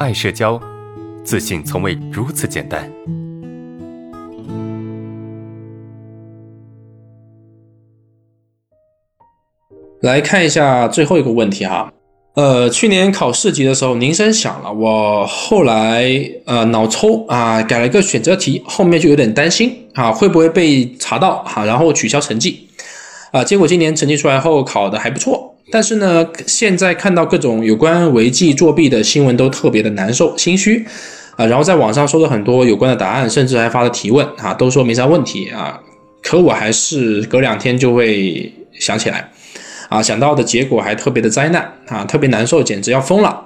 爱社交，自信从未如此简单。来看一下最后一个问题哈，呃，去年考四级的时候铃声响了，我后来呃脑抽啊改了一个选择题，后面就有点担心啊会不会被查到哈，然后取消成绩。啊，结果今年成绩出来后考的还不错，但是呢现在看到各种有关违纪作弊的新闻都特别的难受心虚啊，然后在网上搜了很多有关的答案，甚至还发了提问啊，都说没啥问题啊，可我还是隔两天就会想起来。啊，想到的结果还特别的灾难啊，特别难受，简直要疯了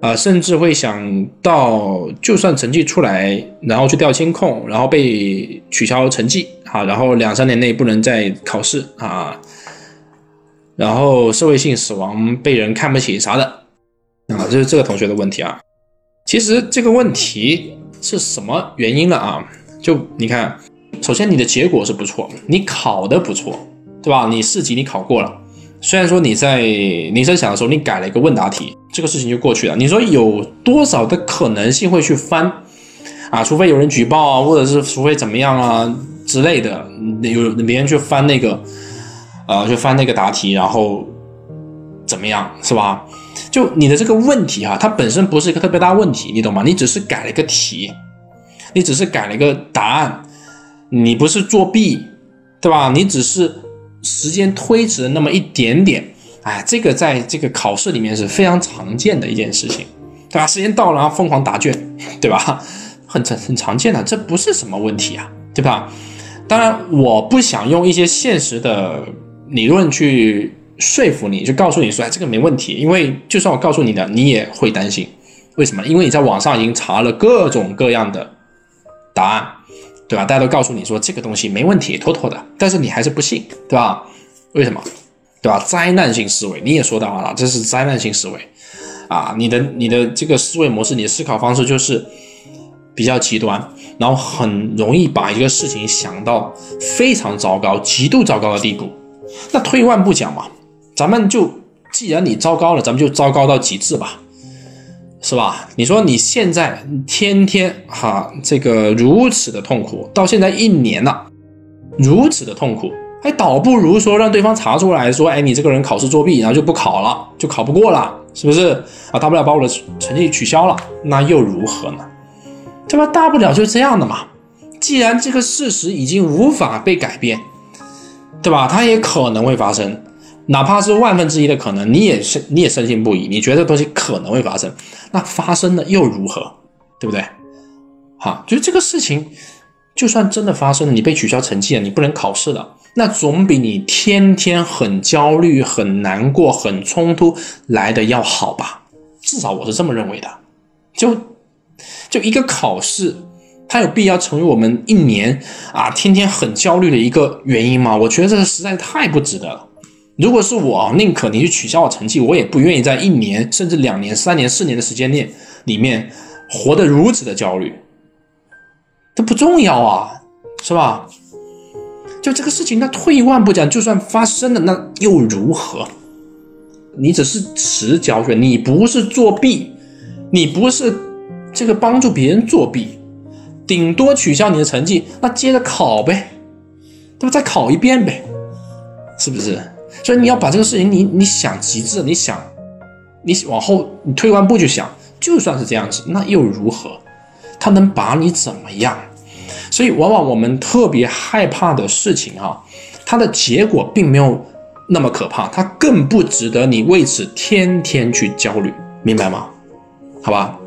啊！甚至会想到，就算成绩出来，然后去调监控，然后被取消成绩啊，然后两三年内不能再考试啊，然后社会性死亡，被人看不起啥的啊，这是这个同学的问题啊。其实这个问题是什么原因呢啊？就你看，首先你的结果是不错，你考的不错，对吧？你四级你考过了。虽然说你在铃声响的时候你改了一个问答题，这个事情就过去了。你说有多少的可能性会去翻啊？除非有人举报啊，或者是除非怎么样啊之类的，有别人去翻那个，呃，就翻那个答题，然后怎么样是吧？就你的这个问题哈，它本身不是一个特别大问题，你懂吗？你只是改了一个题，你只是改了一个答案，你不是作弊，对吧？你只是。时间推迟了那么一点点，哎，这个在这个考试里面是非常常见的一件事情，对吧？时间到了，然后疯狂答卷，对吧？很很很常见的，这不是什么问题啊，对吧？当然，我不想用一些现实的理论去说服你，就告诉你说，哎，这个没问题，因为就算我告诉你的，你也会担心。为什么？因为你在网上已经查了各种各样的答案。对吧？大家都告诉你说这个东西没问题，妥妥的，但是你还是不信，对吧？为什么？对吧？灾难性思维，你也说到了，这是灾难性思维啊！你的你的这个思维模式，你的思考方式就是比较极端，然后很容易把一个事情想到非常糟糕、极度糟糕的地步。那退一万步讲嘛，咱们就既然你糟糕了，咱们就糟糕到极致吧。是吧？你说你现在天天哈这个如此的痛苦，到现在一年了，如此的痛苦，还倒不如说让对方查出来说，哎，你这个人考试作弊，然后就不考了，就考不过了，是不是？啊，大不了把我的成绩取消了，那又如何呢？对吧？大不了就这样的嘛。既然这个事实已经无法被改变，对吧？它也可能会发生。哪怕是万分之一的可能，你也是你也深信不疑，你觉得这东西可能会发生，那发生了又如何，对不对？哈，就是这个事情，就算真的发生了，你被取消成绩了，你不能考试了，那总比你天天很焦虑、很难过、很冲突来的要好吧？至少我是这么认为的。就就一个考试，它有必要成为我们一年啊天天很焦虑的一个原因吗？我觉得这个实在太不值得了。如果是我，宁可你去取消我成绩，我也不愿意在一年甚至两年、三年、四年的时间内里面活得如此的焦虑。这不重要啊，是吧？就这个事情，那退一万步讲，就算发生了，那又如何？你只是迟交卷，你不是作弊，你不是这个帮助别人作弊，顶多取消你的成绩，那接着考呗，对吧？再考一遍呗，是不是？所以你要把这个事情，你你想极致，你想，你往后你退完步就想，就算是这样子，那又如何？他能把你怎么样？所以往往我们特别害怕的事情哈，它的结果并没有那么可怕，它更不值得你为此天天去焦虑，明白吗？好吧。